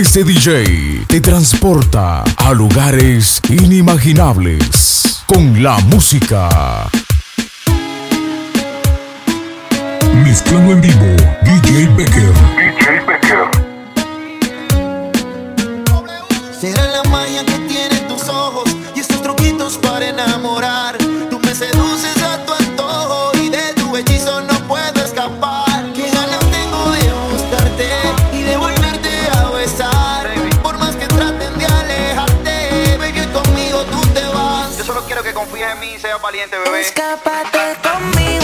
Este DJ te transporta a lugares inimaginables con la música. Mezclando en vivo, DJ Becker. DJ Becker. Será la magia que tienen tus ojos y estos truquitos para enamorar. Tú me seduces. confía en mí, sea valiente, bebé. Escápate conmigo.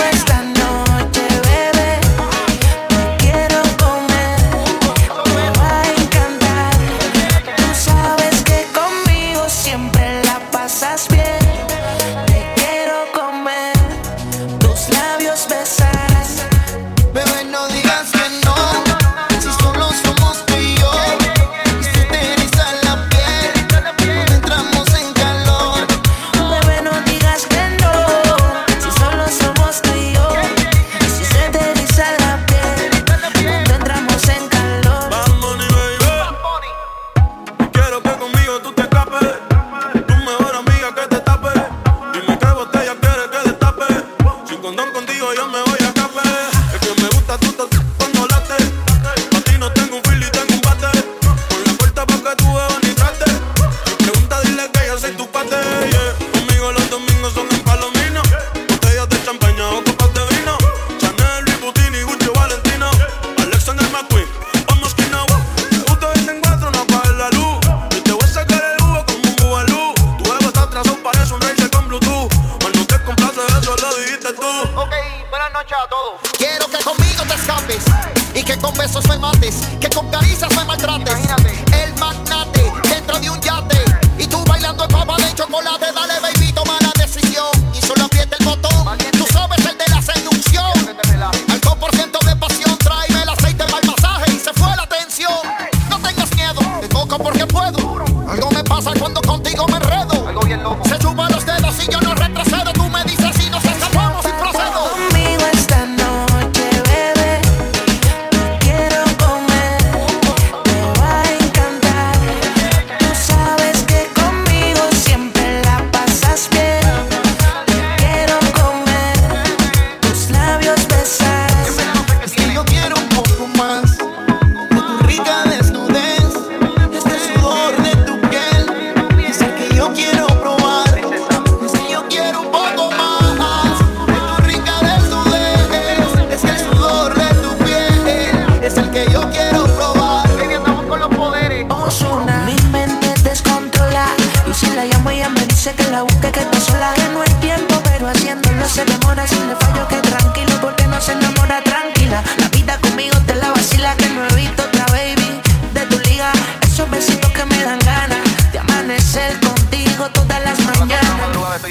besos me mates, que con caricias me maltrates. Imagínate. El magnate dentro de un yate y tú bailando el papa de chocolate. Dale, baby, toma la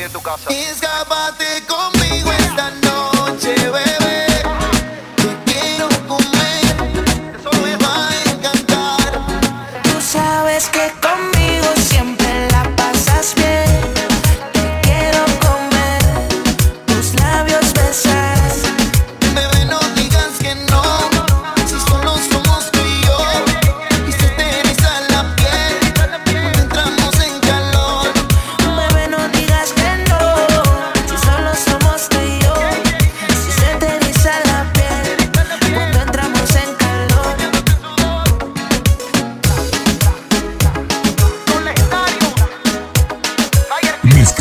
educação. Escapa-te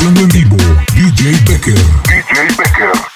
en vivo, DJ Becker. DJ Becker.